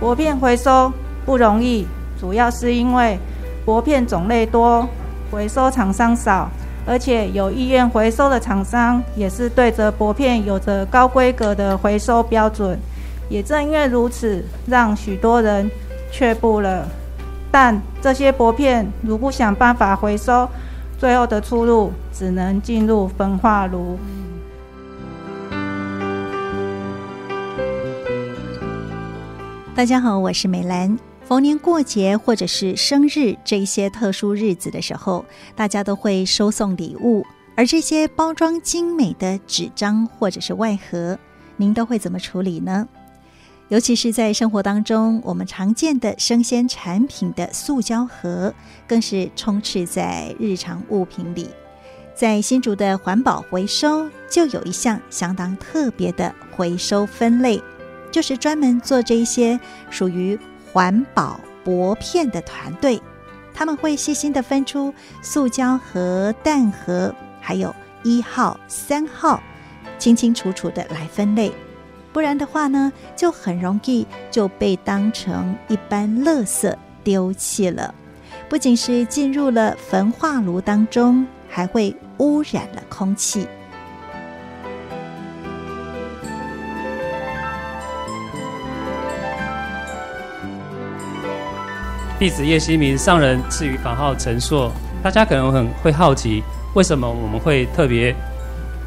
薄片回收不容易，主要是因为薄片种类多，回收厂商少，而且有意愿回收的厂商也是对着薄片有着高规格的回收标准。也正因为如此，让许多人却步了。但这些薄片如不想办法回收，最后的出路只能进入焚化炉。大家好，我是美兰。逢年过节或者是生日这一些特殊日子的时候，大家都会收送礼物，而这些包装精美的纸张或者是外盒，您都会怎么处理呢？尤其是在生活当中，我们常见的生鲜产品的塑胶盒，更是充斥在日常物品里。在新竹的环保回收，就有一项相当特别的回收分类。就是专门做这一些属于环保薄片的团队，他们会细心的分出塑胶盒、蛋盒，还有一号、三号，清清楚楚的来分类。不然的话呢，就很容易就被当成一般垃圾丢弃了。不仅是进入了焚化炉当中，还会污染了空气。弟子叶希明上人赐予法号陈硕，大家可能很会好奇，为什么我们会特别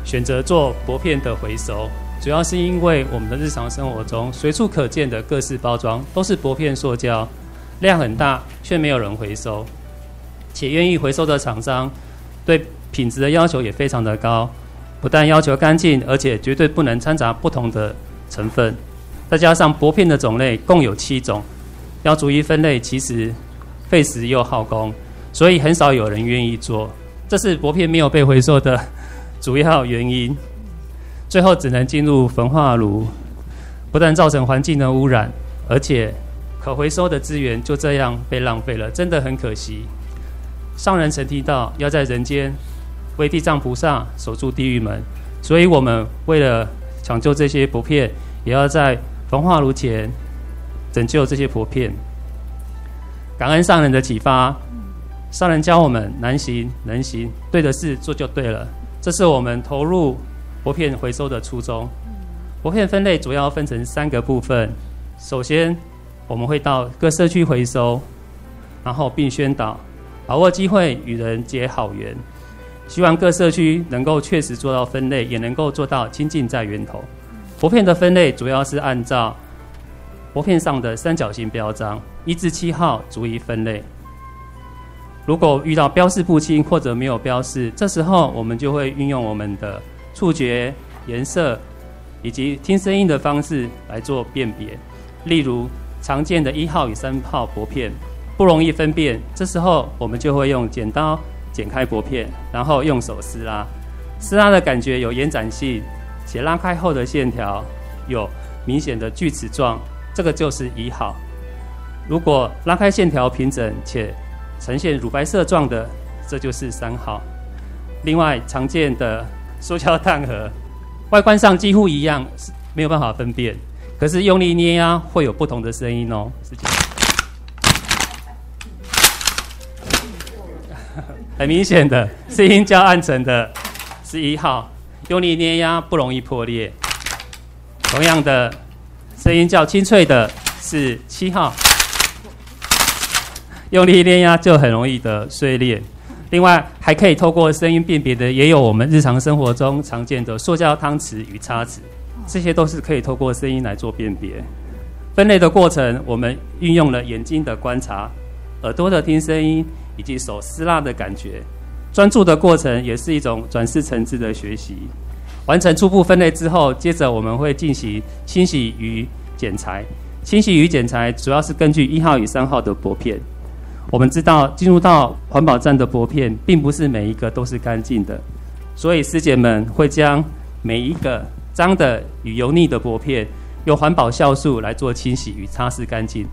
选择做薄片的回收？主要是因为我们的日常生活中随处可见的各式包装都是薄片塑胶，量很大，却没有人回收，且愿意回收的厂商对品质的要求也非常的高，不但要求干净，而且绝对不能掺杂不同的成分，再加上薄片的种类共有七种。要逐一分类，其实费时又耗工，所以很少有人愿意做。这是薄片没有被回收的主要原因。最后只能进入焚化炉，不但造成环境的污染，而且可回收的资源就这样被浪费了，真的很可惜。上人曾提到，要在人间为地藏菩萨守住地狱门，所以我们为了抢救这些薄片，也要在焚化炉前。拯救这些薄片，感恩上人的启发。上人教我们难行能行，对的事做就对了。这是我们投入薄片回收的初衷。薄片分类主要分成三个部分。首先，我们会到各社区回收，然后并宣导，把握机会与人结好缘。希望各社区能够确实做到分类，也能够做到清净在源头。薄片的分类主要是按照。薄片上的三角形标章，一至七号逐一分类。如果遇到标示不清或者没有标示，这时候我们就会运用我们的触觉、颜色以及听声音的方式来做辨别。例如常见的一号与三号薄片不容易分辨，这时候我们就会用剪刀剪开薄片，然后用手撕拉。撕拉的感觉有延展性，且拉开后的线条有明显的锯齿状。这个就是一号，如果拉开线条平整且呈现乳白色状的，这就是三号。另外常见的塑胶弹盒，外观上几乎一样，是没有办法分辨。可是用力捏压会有不同的声音哦。很明显的声音较暗沉的是一号，用力捏压不容易破裂。同样的。声音较清脆的是七号，用力捏压就很容易的碎裂。另外，还可以透过声音辨别的，也有我们日常生活中常见的塑胶汤匙与叉子，这些都是可以透过声音来做辨别。分类的过程，我们运用了眼睛的观察、耳朵的听声音以及手撕拉的感觉。专注的过程也是一种转识层次的学习。完成初步分类之后，接着我们会进行清洗与剪裁。清洗与剪裁主要是根据一号与三号的薄片。我们知道进入到环保站的薄片，并不是每一个都是干净的，所以师姐们会将每一个脏的与油腻的薄片，用环保酵素来做清洗与擦拭干净。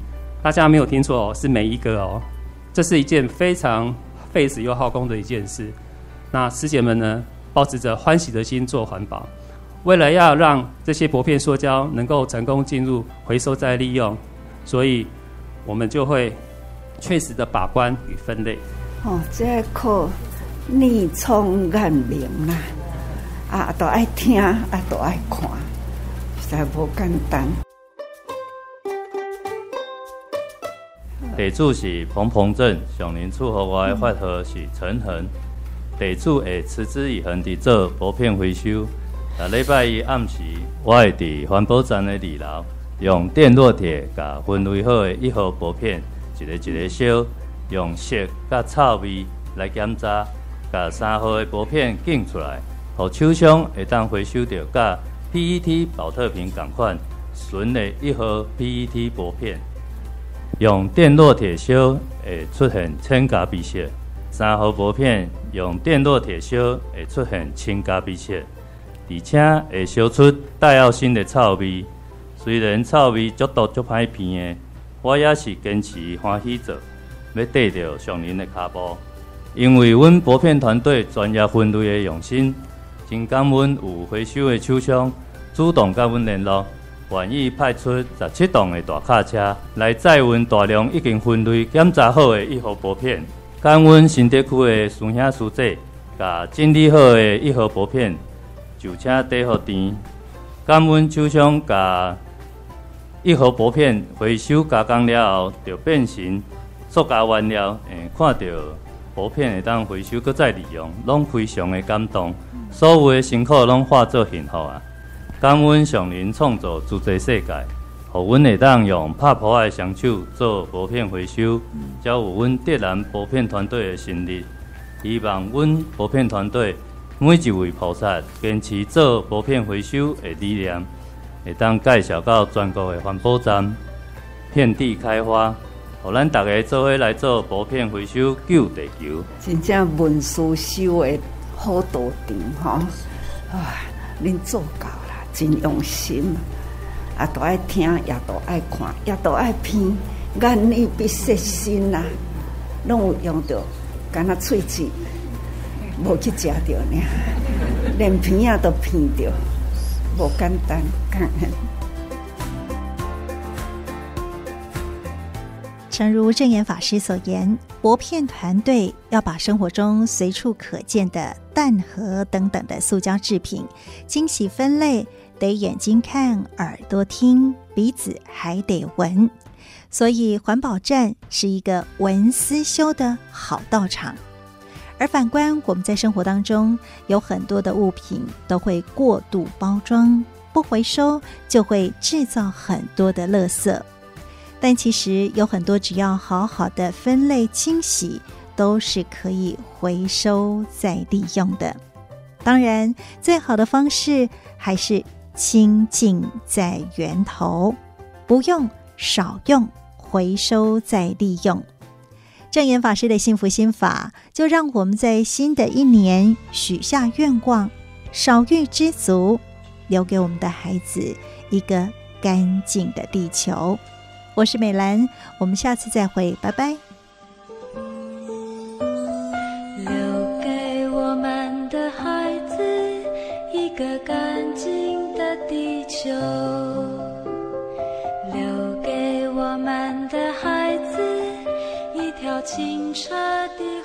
大家没有听错哦，是每一个哦。这是一件非常费时又耗工的一件事。那师姐们呢？抱持着欢喜的心做环保，为了要让这些薄片塑胶能够成功进入回收再利用，所以我们就会确实的把关与分类。哦，这课逆冲眼明啦，啊，都爱听，啊，都爱看，实在不简单。地主是彭彭镇，上林厝和我的发号是陈恒。地主会持之以恒地做薄片回收。啊，礼拜一暗时，我会伫环保站的二楼，用电烙铁甲分类好的一号薄片，一个一个烧，用色甲臭味来检查，甲三号的薄片拣出来，互厂商会当回收到甲 PET 保特瓶同款纯的一号 PET 薄片。用电烙铁烧会出现浅咖啡色，三号薄片用电烙铁烧会出现深咖啡色，而且会烧出戴奥辛的臭味。虽然臭味足毒足歹鼻的，我也是坚持欢喜做，要跟着上林的脚步。因为阮薄片团队专业分类的用心，真感恩有回收的厂商主动跟阮联络。愿意派出十七栋的大卡车来载运大量已经分类检查好的一号薄片，感恩新德区的师兄师姐，甲整理好的一号薄片就请底好甜。感恩厂商甲一号薄片回收加工了后，就变成塑胶原料。诶，看到薄片会当回收搁再利用，拢非常的感动。所有的辛苦拢化作幸福啊！感恩上人创造自在世界，互阮会当用拍破的双手做薄片回收，才有阮德兰薄片团队的成立。希望阮薄片团队每一位菩萨坚持做薄片回收的理念，会当介绍到全国的环保站，遍地开花，互咱大家做伙来做薄片回收，救地球。真正文书修的好多点哈，啊，恁做到。真用心，也，都爱听，也都爱看，也都爱听，眼耳鼻舌身啊，拢有用到，敢若喙齿，无去食着呢，连鼻仔都鼻着，无简单，感恩。诚如证严法师所言，薄片团队要把生活中随处可见的蛋盒等等的塑胶制品精细分类。得眼睛看，耳朵听，鼻子还得闻，所以环保站是一个闻思修的好道场。而反观我们在生活当中，有很多的物品都会过度包装，不回收就会制造很多的垃圾。但其实有很多只要好好的分类清洗，都是可以回收再利用的。当然，最好的方式还是。清净在源头，不用少用，回收再利用。证严法师的幸福心法，就让我们在新的一年许下愿望，少欲知足，留给我们的孩子一个干净的地球。我是美兰，我们下次再会，拜拜。留给我们的孩子一个干净。就留给我们的孩子一条清澈的